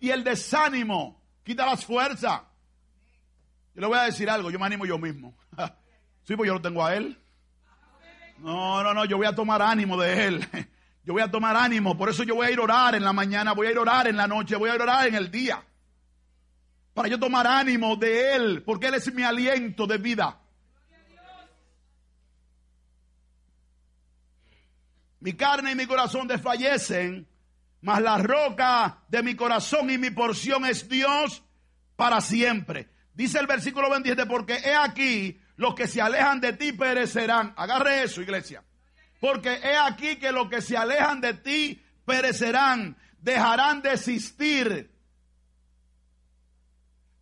Y el desánimo quita las fuerzas. Yo le voy a decir algo, yo me animo yo mismo. sí, pues yo lo tengo a él. No, no, no, yo voy a tomar ánimo de él. Yo voy a tomar ánimo, por eso yo voy a ir a orar en la mañana, voy a ir a orar en la noche, voy a ir a orar en el día. Para yo tomar ánimo de él, porque él es mi aliento de vida. Mi carne y mi corazón desfallecen, mas la roca de mi corazón y mi porción es Dios para siempre. Dice el versículo 27, porque he aquí, los que se alejan de ti perecerán. Agarre eso, iglesia. Porque he aquí que los que se alejan de ti perecerán, dejarán de existir.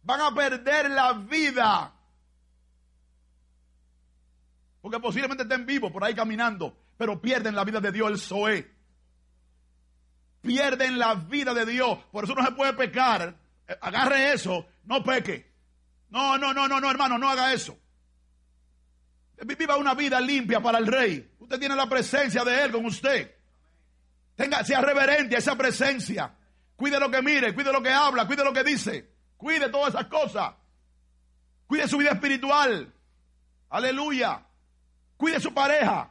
Van a perder la vida. Porque posiblemente estén vivos por ahí caminando, pero pierden la vida de Dios, el Zoé. Pierden la vida de Dios. Por eso no se puede pecar. Eh, agarre eso, no peque. No, no, no, no, no, hermano, no haga eso. Viva una vida limpia para el rey. Usted tiene la presencia de él con usted. Tenga, sea reverente a esa presencia. Cuide lo que mire, cuide lo que habla, cuide lo que dice. Cuide todas esas cosas. Cuide su vida espiritual. Aleluya. Cuide su pareja.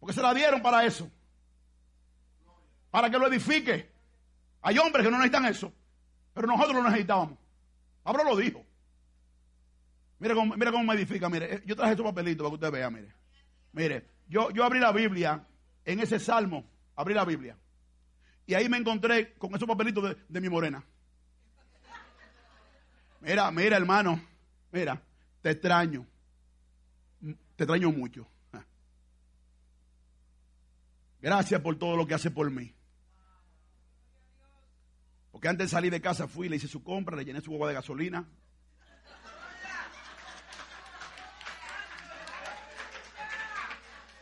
Porque se la dieron para eso. Para que lo edifique. Hay hombres que no necesitan eso. Pero nosotros lo necesitábamos. Pablo lo dijo. Mira cómo, mira cómo me edifica, mire. Yo traje estos papelitos para que usted vea, mire. Mire, yo, yo abrí la Biblia en ese salmo, abrí la Biblia. Y ahí me encontré con esos papelitos de, de mi morena. Mira, mira, hermano. Mira, te extraño. Te extraño mucho. Gracias por todo lo que hace por mí. Porque antes de salir de casa fui, le hice su compra, le llené su agua de gasolina.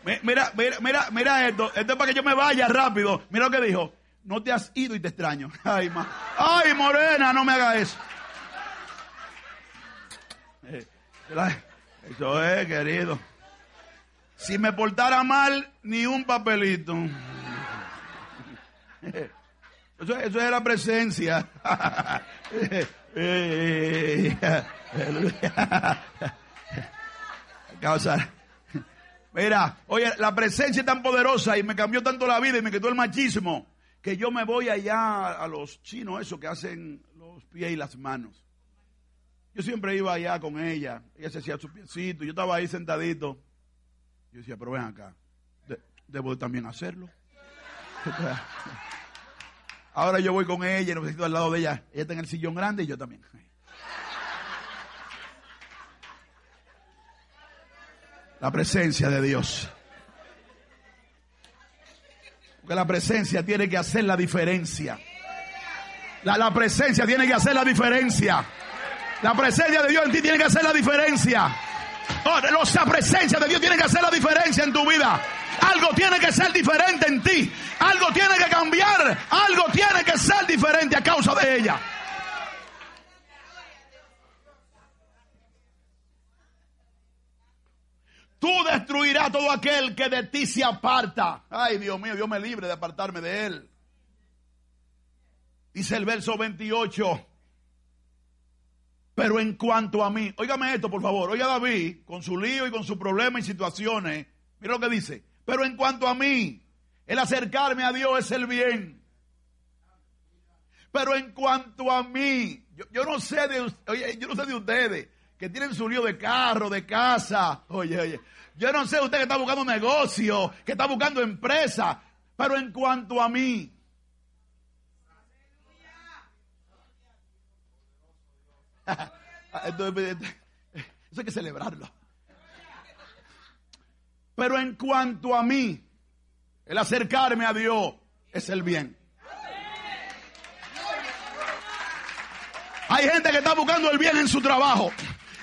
Mira, mira, mira, mira esto. Esto es para que yo me vaya rápido. Mira lo que dijo. No te has ido y te extraño. Ay, ma. Ay, morena, no me haga eso. Eh, eso es, querido. Si me portara mal, ni un papelito. Eso, eso es la presencia. Mira, oye, la presencia es tan poderosa y me cambió tanto la vida y me quitó el machismo que yo me voy allá a los chinos, eso que hacen los pies y las manos. Yo siempre iba allá con ella, ella se hacía su piecito, yo estaba ahí sentadito. Yo decía, pero ven acá, debo también hacerlo. Ahora yo voy con ella y necesito al lado de ella. Ella está en el sillón grande y yo también. La presencia de Dios. Porque la presencia tiene que hacer la diferencia. La, la, presencia tiene que hacer la diferencia. La presencia de Dios en ti tiene que hacer la diferencia. Oh, la presencia de Dios tiene que hacer la diferencia en tu vida. Algo tiene que ser diferente en ti. Algo tiene que cambiar. Algo tiene que ser diferente a causa de ella. Tú destruirás todo aquel que de ti se aparta. Ay, Dios mío, Dios me libre de apartarme de él. Dice el verso 28. Pero en cuanto a mí, óigame esto por favor, oiga David, con su lío y con su problema y situaciones, mira lo que dice. Pero en cuanto a mí, el acercarme a Dios es el bien. Pero en cuanto a mí, yo, yo no sé de, oye, yo no sé de ustedes que tienen su lío de carro, de casa. Oye, oye, yo no sé usted que está buscando negocio, que está buscando empresa, pero en cuanto a mí, eso hay que celebrarlo. Pero en cuanto a mí, el acercarme a Dios es el bien. Hay gente que está buscando el bien en su trabajo.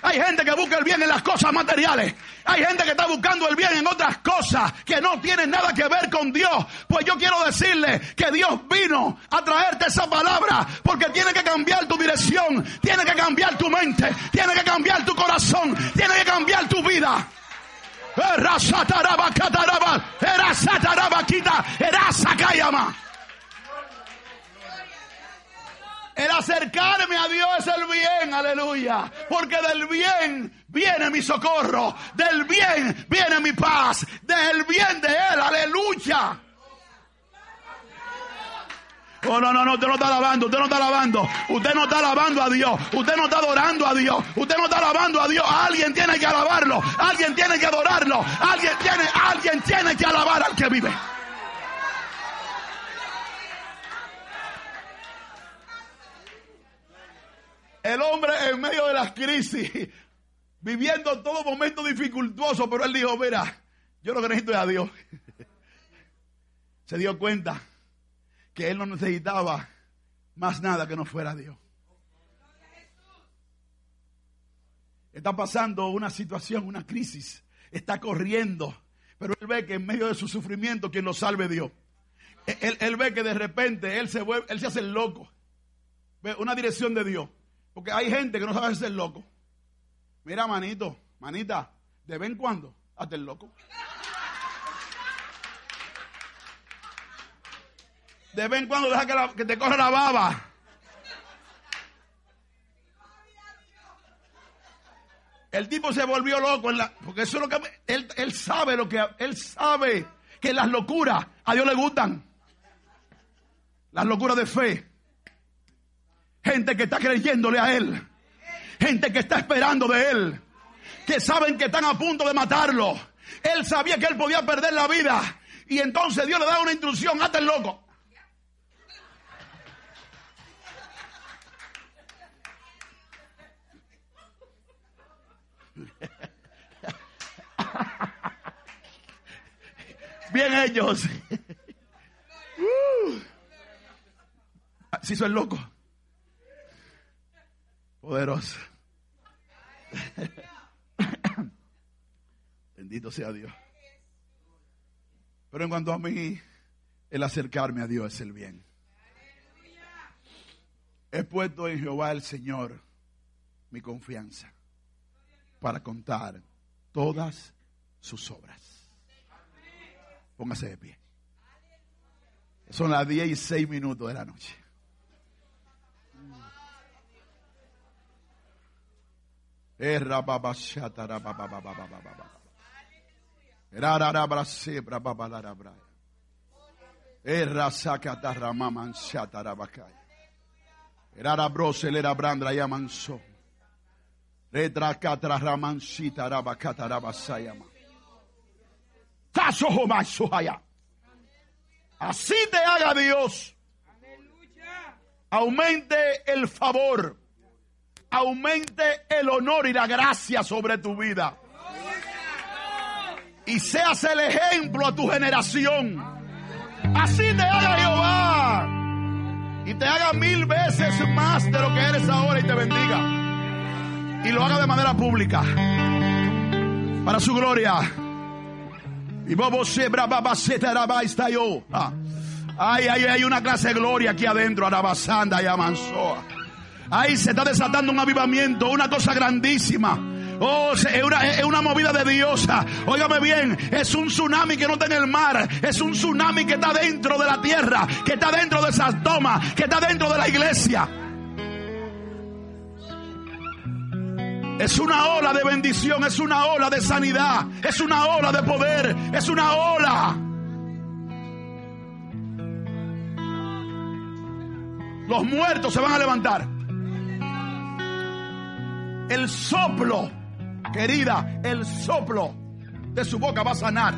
Hay gente que busca el bien en las cosas materiales. Hay gente que está buscando el bien en otras cosas que no tienen nada que ver con Dios. Pues yo quiero decirle que Dios vino a traerte esa palabra porque tiene que cambiar tu dirección, tiene que cambiar tu mente, tiene que cambiar tu corazón, tiene que cambiar tu vida. El acercarme a Dios es el bien, aleluya. Porque del bien viene mi socorro, del bien viene mi paz, del bien de Él, aleluya. Oh, no, no, no, usted no está alabando, usted no está alabando, usted no está alabando a Dios, usted no está adorando a Dios, usted no está alabando a Dios, alguien tiene que alabarlo, alguien tiene que adorarlo, alguien tiene, alguien tiene que alabar al que vive. El hombre en medio de las crisis, viviendo todo momento dificultoso, pero él dijo, mira, yo lo que necesito es a Dios. Se dio cuenta que él no necesitaba más nada que no fuera Dios. Está pasando una situación, una crisis. Está corriendo. Pero él ve que en medio de su sufrimiento, quien lo salve Dios. Él, ve que de repente él se, vuelve, él se hace el loco. Ve una dirección de Dios. Porque hay gente que no sabe hacer loco. Mira, manito, manita, de vez en cuando, hazte el loco. De vez en cuando deja que, te corra la baba. El tipo se volvió loco porque eso es lo que él, él sabe lo que él sabe que las locuras a Dios le gustan. Las locuras de fe. Gente que está creyéndole a él. Gente que está esperando de él. Que saben que están a punto de matarlo. Él sabía que él podía perder la vida. Y entonces Dios le da una instrucción, hazte el loco. Bien ellos. Uh. Se hizo el loco. Poderoso. Bendito sea Dios. Pero en cuanto a mí, el acercarme a Dios es el bien. He puesto en Jehová el Señor mi confianza para contar todas sus obras. Póngase de pie. Son las 10 y 6 minutos de la noche. Así te haga Dios. Aumente el favor. Aumente el honor y la gracia sobre tu vida. Y seas el ejemplo a tu generación. Así te haga Jehová. Y te haga mil veces más de lo que eres ahora y te bendiga. Y lo haga de manera pública. Para su gloria. Y. Ah. Ay, ay, hay una clase de gloria aquí adentro, Arabasanda y Amansoa. Ahí se está desatando un avivamiento, una cosa grandísima. Oh, se- es una, es una movida de diosa. Óigame bien, es un tsunami que no está en el mar. Es un tsunami que está dentro de la tierra, que está dentro de esas tomas, que está dentro de la iglesia. Es una ola de bendición, es una ola de sanidad, es una ola de poder, es una ola. Los muertos se van a levantar. El soplo, querida, el soplo de su boca va a sanar.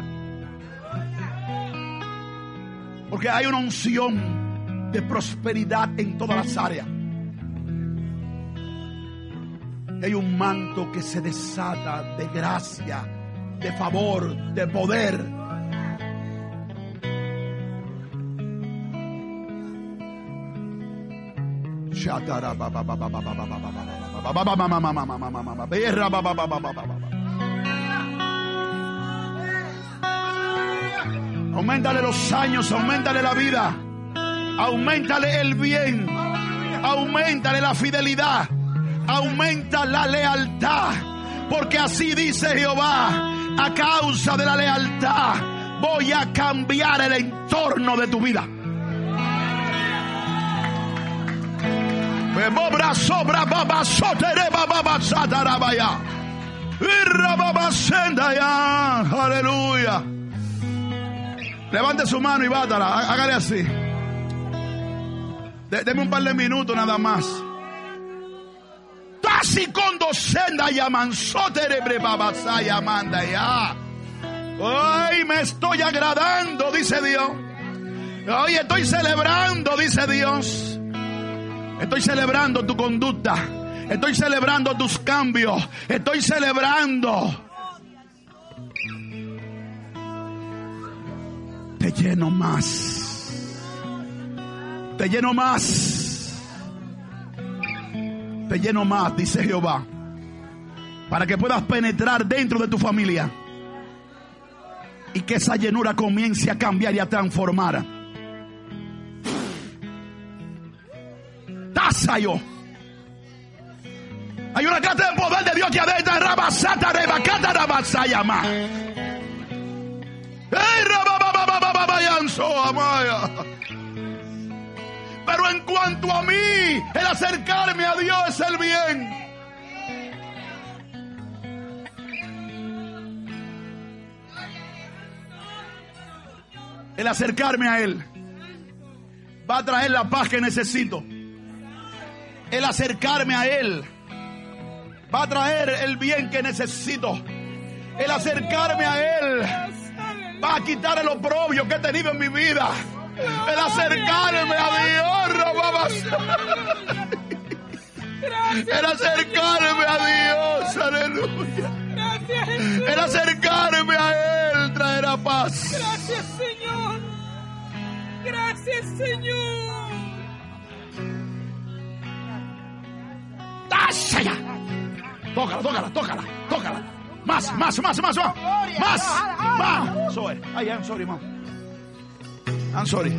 Porque hay una unción de prosperidad en todas las áreas. Hay un manto que se desata de gracia, de favor, de poder. Aumentale los años, aumentale la vida, aumentale el bien, aumentale la fidelidad, aumenta la lealtad, porque así dice Jehová, a causa de la lealtad voy a cambiar el entorno de tu vida. Bebobra sobra baba sotere baba satarabaya. Irra baba senda ya. Aleluya. Levante su mano y bátala. Há- Hágale así. De- deme un par de minutos nada más. Tasi kondo senda ya mansotere bre baba manda ya. Hoy me estoy agradando, dice Dios. Hoy estoy celebrando, dice Dios. Estoy celebrando tu conducta. Estoy celebrando tus cambios. Estoy celebrando. Te lleno más. Te lleno más. Te lleno más, dice Jehová. Para que puedas penetrar dentro de tu familia. Y que esa llenura comience a cambiar y a transformar. Tasayo. Hay una carta de poder de Dios que adentro. Rabasata, rebacata. Pero en cuanto a mí, el acercarme a Dios es el bien. El acercarme a Él va a traer la paz que necesito. El acercarme a Él va a traer el bien que necesito. El acercarme a Él va a quitar el oprobio que he tenido en mi vida. El acercarme a Dios, rababas. El acercarme a Dios, aleluya. El acercarme a Él traerá paz. Gracias, Señor. Gracias, Señor. ¡Más allá! Tócala, tócala, tócala, tócala. Más, más, más, más, más. Más, más. Sorry. I sorry, mom. I'm sorry.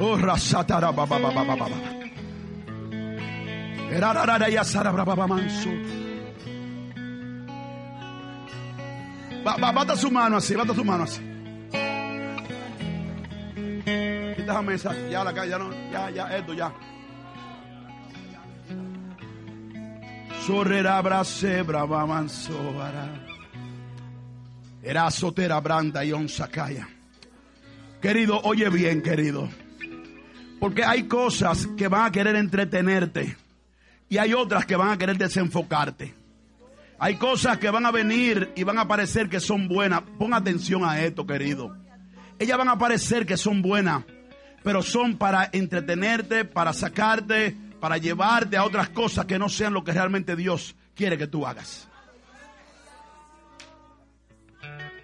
Oh, rasatara baba baba baba baba. Bata su mano así, bata su mano así. Quita esa mesa, ya la calle, ya no, ya, ya, esto, ya. Sorrera brase brava manso vara. Era sotera branda y onsacaya. Querido, oye bien, querido. Porque hay cosas que van a querer entretenerte y hay otras que van a querer desenfocarte. Hay cosas que van a venir y van a parecer que son buenas. Pon atención a esto, querido. Ellas van a parecer que son buenas, pero son para entretenerte, para sacarte, para llevarte a otras cosas que no sean lo que realmente Dios quiere que tú hagas.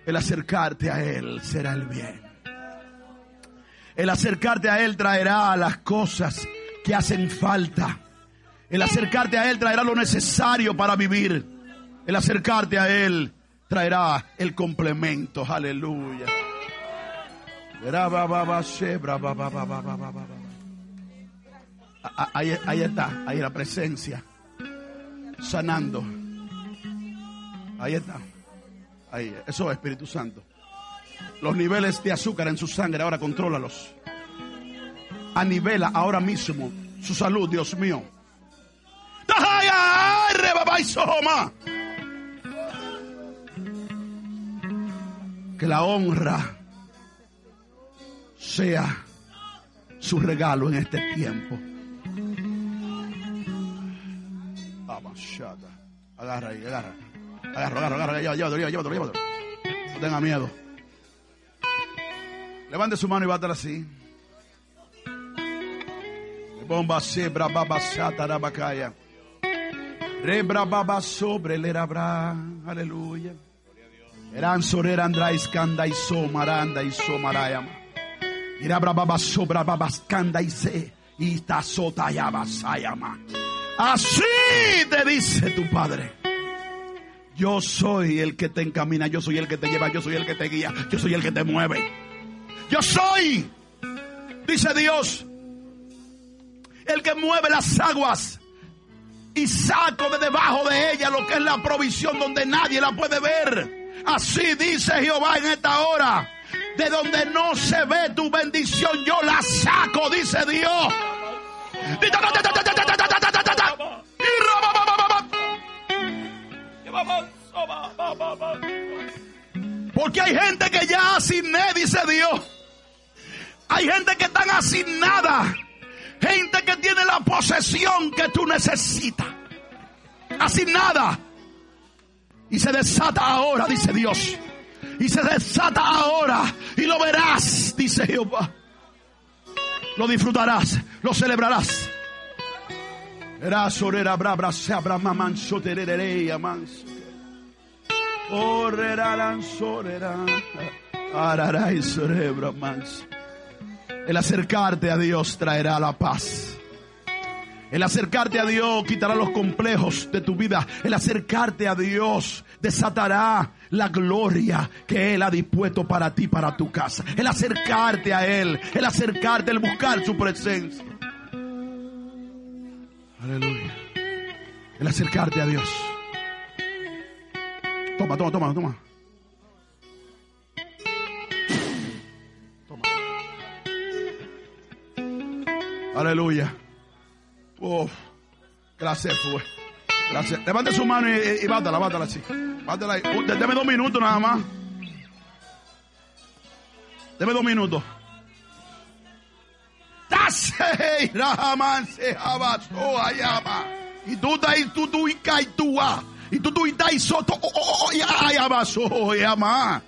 El acercarte a Él será el bien. El acercarte a Él traerá las cosas que hacen falta. El acercarte a Él traerá lo necesario para vivir. El acercarte a Él traerá el complemento. Aleluya. Ahí, ahí está, ahí la presencia. Sanando. Ahí está. Ahí, eso es Espíritu Santo. Los niveles de azúcar en su sangre, ahora contrólalos. Anivela ahora mismo su salud, Dios mío. Que la honra sea su regalo en este tiempo. Agarra ahí, agarra. Agarra, agarra, agarra. Llévatelo, llévatelo, llévatelo. No tenga miedo. Levante su mano y bátela así. Bomba sebra baba sata rabacaya. Rebra baba sobre le rabra. Aleluya. Eran sorera andrais kanda y somaranda y somarayama. Así te dice tu padre. Yo soy el que te encamina, yo soy el que te lleva, yo soy el que te guía, yo soy el que te mueve. Yo soy, dice Dios, el que mueve las aguas y saco de debajo de ella lo que es la provisión donde nadie la puede ver. Así dice Jehová en esta hora. De donde no se ve tu bendición, yo la saco, dice Dios. Porque hay gente que ya asigné, dice Dios. Hay gente que están asignada. Gente que tiene la posesión que tú necesitas. Asignada. Y se desata ahora, dice Dios. Y se desata ahora. Y lo verás, dice Jehová. Lo disfrutarás, lo celebrarás. El acercarte a Dios traerá la paz. El acercarte a Dios quitará los complejos de tu vida. El acercarte a Dios desatará la gloria que Él ha dispuesto para ti, para tu casa. El acercarte a Él, el acercarte, el buscar su presencia. Aleluya. El acercarte a Dios. Toma, toma, toma, toma. Toma. Aleluya. Uf, gracias fue. Gracias. Levante su mano y, y bátala, bátala así. Bátala ahí. Uh, deme dos minutos nada más. Deme dos minutos. Y tú dai tu tu y kai tua. Y tú tu y dai soto o o y ay ah. oh, oh, oh, abaso ah, y ama.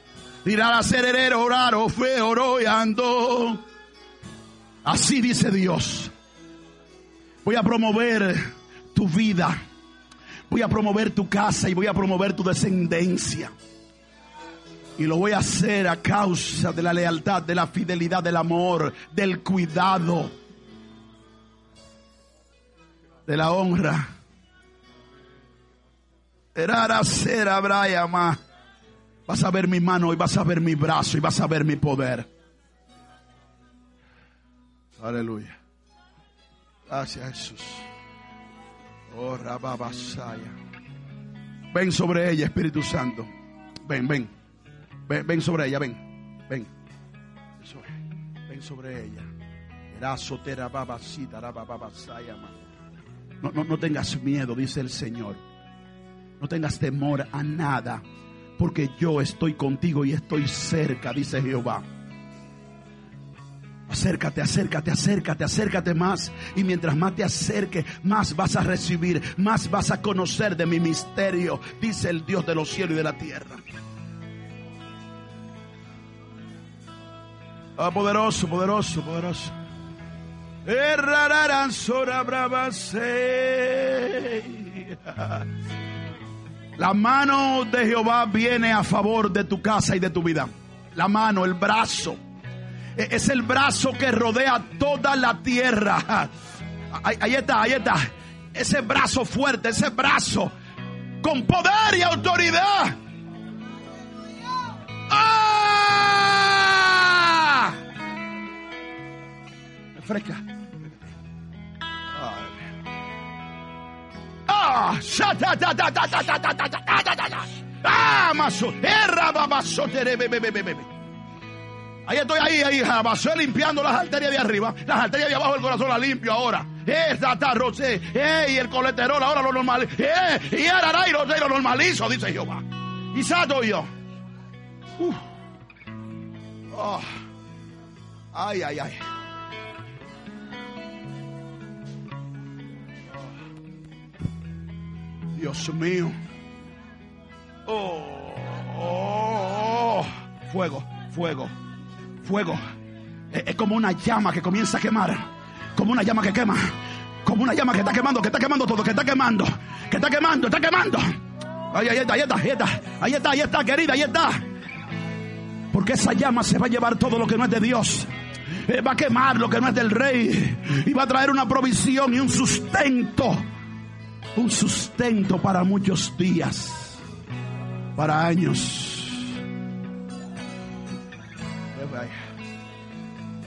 Tirar a cererero oraro feo royando. Así dice Dios. Voy a promover tu vida Voy a promover tu casa y voy a promover tu descendencia. Y lo voy a hacer a causa de la lealtad, de la fidelidad, del amor, del cuidado, de la honra. Vas a ver mi mano y vas a ver mi brazo y vas a ver mi poder. Aleluya. Gracias Jesús. Oh, Rababasaya. Ven sobre ella, Espíritu Santo. Ven, ven. Ven, ven sobre ella, ven. Ven. Ven sobre ella. No, no, no tengas miedo, dice el Señor. No tengas temor a nada, porque yo estoy contigo y estoy cerca, dice Jehová. Acércate, acércate, acércate, acércate más. Y mientras más te acerques, más vas a recibir, más vas a conocer de mi misterio, dice el Dios de los cielos y de la tierra. Ah, poderoso, poderoso, poderoso. La mano de Jehová viene a favor de tu casa y de tu vida. La mano, el brazo. Es el brazo que rodea toda la tierra. Ahí, está, ahí está. Ese brazo fuerte, ese brazo con poder y autoridad. ¡Ah! Fresca. ¡Ah! ¡Ah! ¡Ah! Ahí estoy ahí, ahí, jabaso, limpiando las arterias de arriba, las arterias de abajo del corazón las limpio ahora. Esa está roce, eh, y el colesterol ahora lo normal, eh, y ahora y lo, normalizo, dice Jehová. Y sato yo. Uf. Oh. Ay, ay, ay. Dios mío. Oh, oh, oh. Fuego, fuego, fuego. Es, como una llama que comienza a quemar. Como una llama que quema. Como una llama que está quemando, que está quemando todo, que está quemando. Que está quemando, está quemando. Ay, ahí está, ahí está, ahí está. Ahí está, ahí está, querida, ahí está. Porque esa llama se va a llevar todo lo que no es de Dios. Eh, Va a quemar lo que no es del rey. Y va a traer una provisión y un sustento un sustento para muchos días, para años.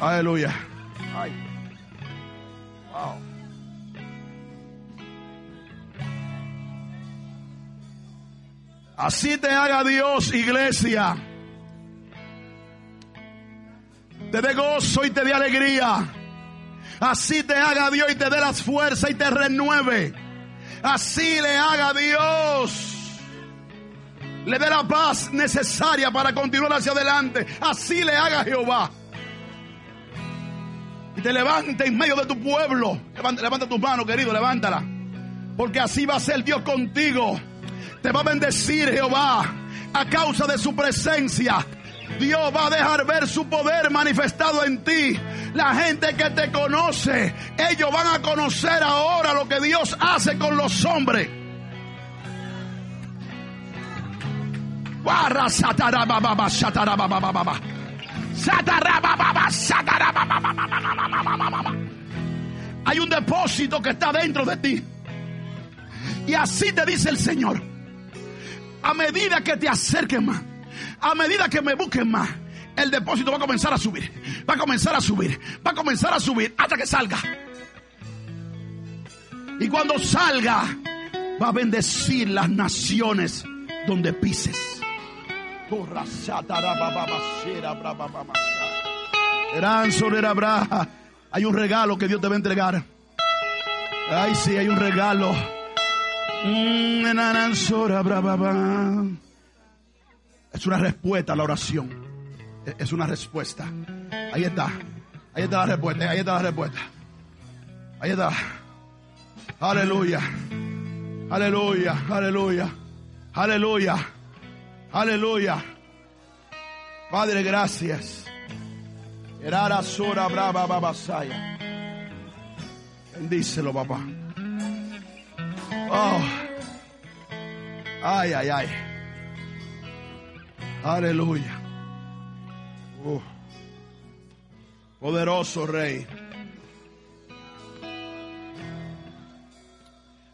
Aleluya. Ay. Wow. Así te haga Dios, iglesia. te dé gozo y te dé alegría. Así te haga Dios y te dé las fuerzas y te renueve. Así le haga Dios. Le dé la paz necesaria para continuar hacia adelante. Así le haga Jehová. Y te levante en medio de tu pueblo. Levanta, levanta tus manos, querido, levántala. Porque así va a ser Dios contigo. Te va a bendecir Jehová a causa de su presencia. Dios va a dejar ver su poder manifestado en ti. La gente que te conoce, ellos van a conocer ahora lo que Dios hace con los hombres. Hay un depósito que está dentro de ti. Y así te dice el Señor. A medida que te acerques más, a medida que me busques más, el depósito va a comenzar a subir. Va a comenzar a subir. Va a comenzar a subir hasta que salga. Y cuando salga, va a bendecir las naciones donde pises. Hay un regalo que Dios te va a entregar. Ay, sí, hay un regalo. Mm, Es una respuesta a la oración. Es una respuesta. Ahí está. Ahí está la respuesta. Ahí está la respuesta. Ahí está. Aleluya. Aleluya. Aleluya. Aleluya. Aleluya. Padre, gracias. Bendícelo, papá. Oh. Ay, ay, ay. Aleluya. Uh. Poderoso Rey.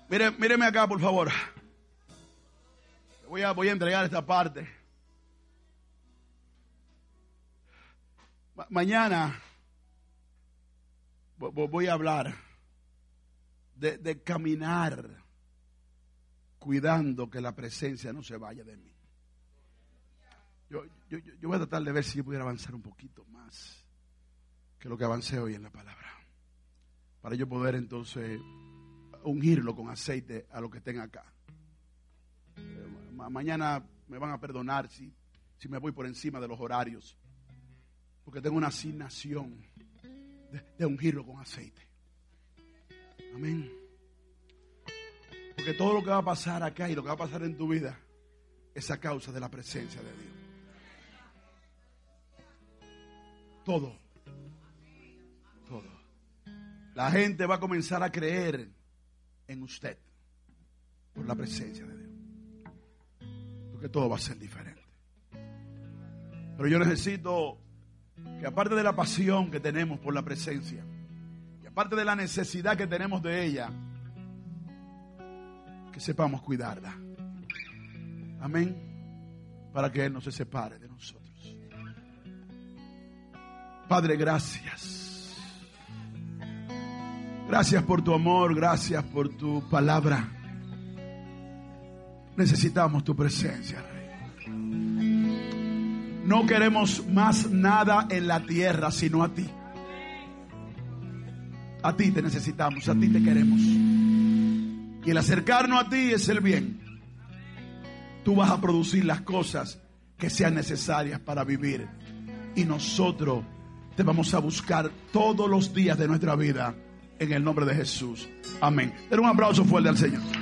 Mire, míreme acá, por favor. Voy a, voy a entregar esta parte. Ma- mañana vo- vo- voy a hablar de, de caminar cuidando que la presencia no se vaya de mí. Yo, yo, yo- voy a tratar de ver si yo pudiera avanzar un poquito más que lo que avancé hoy en la palabra. Para yo poder entonces ungirlo con aceite a lo que estén acá. Ma- mañana me van a perdonar si, si me voy por encima de los horarios. Porque tengo una asignación de, de ungirlo con aceite. Amén. Porque todo lo que va a pasar acá y lo que va a pasar en tu vida es a causa de la presencia de Dios. Todo. Todo. La gente va a comenzar a creer en usted por la presencia de Dios. Porque todo va a ser diferente. Pero yo necesito que aparte de la pasión que tenemos por la presencia, y aparte de la necesidad que tenemos de ella, que sepamos cuidarla. Amén. Para que Él no se separe de nosotros. Padre, gracias. Gracias por tu amor, gracias por tu palabra. Necesitamos tu presencia, Rey. No queremos más nada en la tierra sino a ti. A ti te necesitamos, a ti te queremos. Y el acercarnos a ti es el bien. Tú vas a producir las cosas que sean necesarias para vivir. Y nosotros te vamos a buscar todos los días de nuestra vida en el nombre de Jesús. Amén. Den un aplauso fuerte al Señor.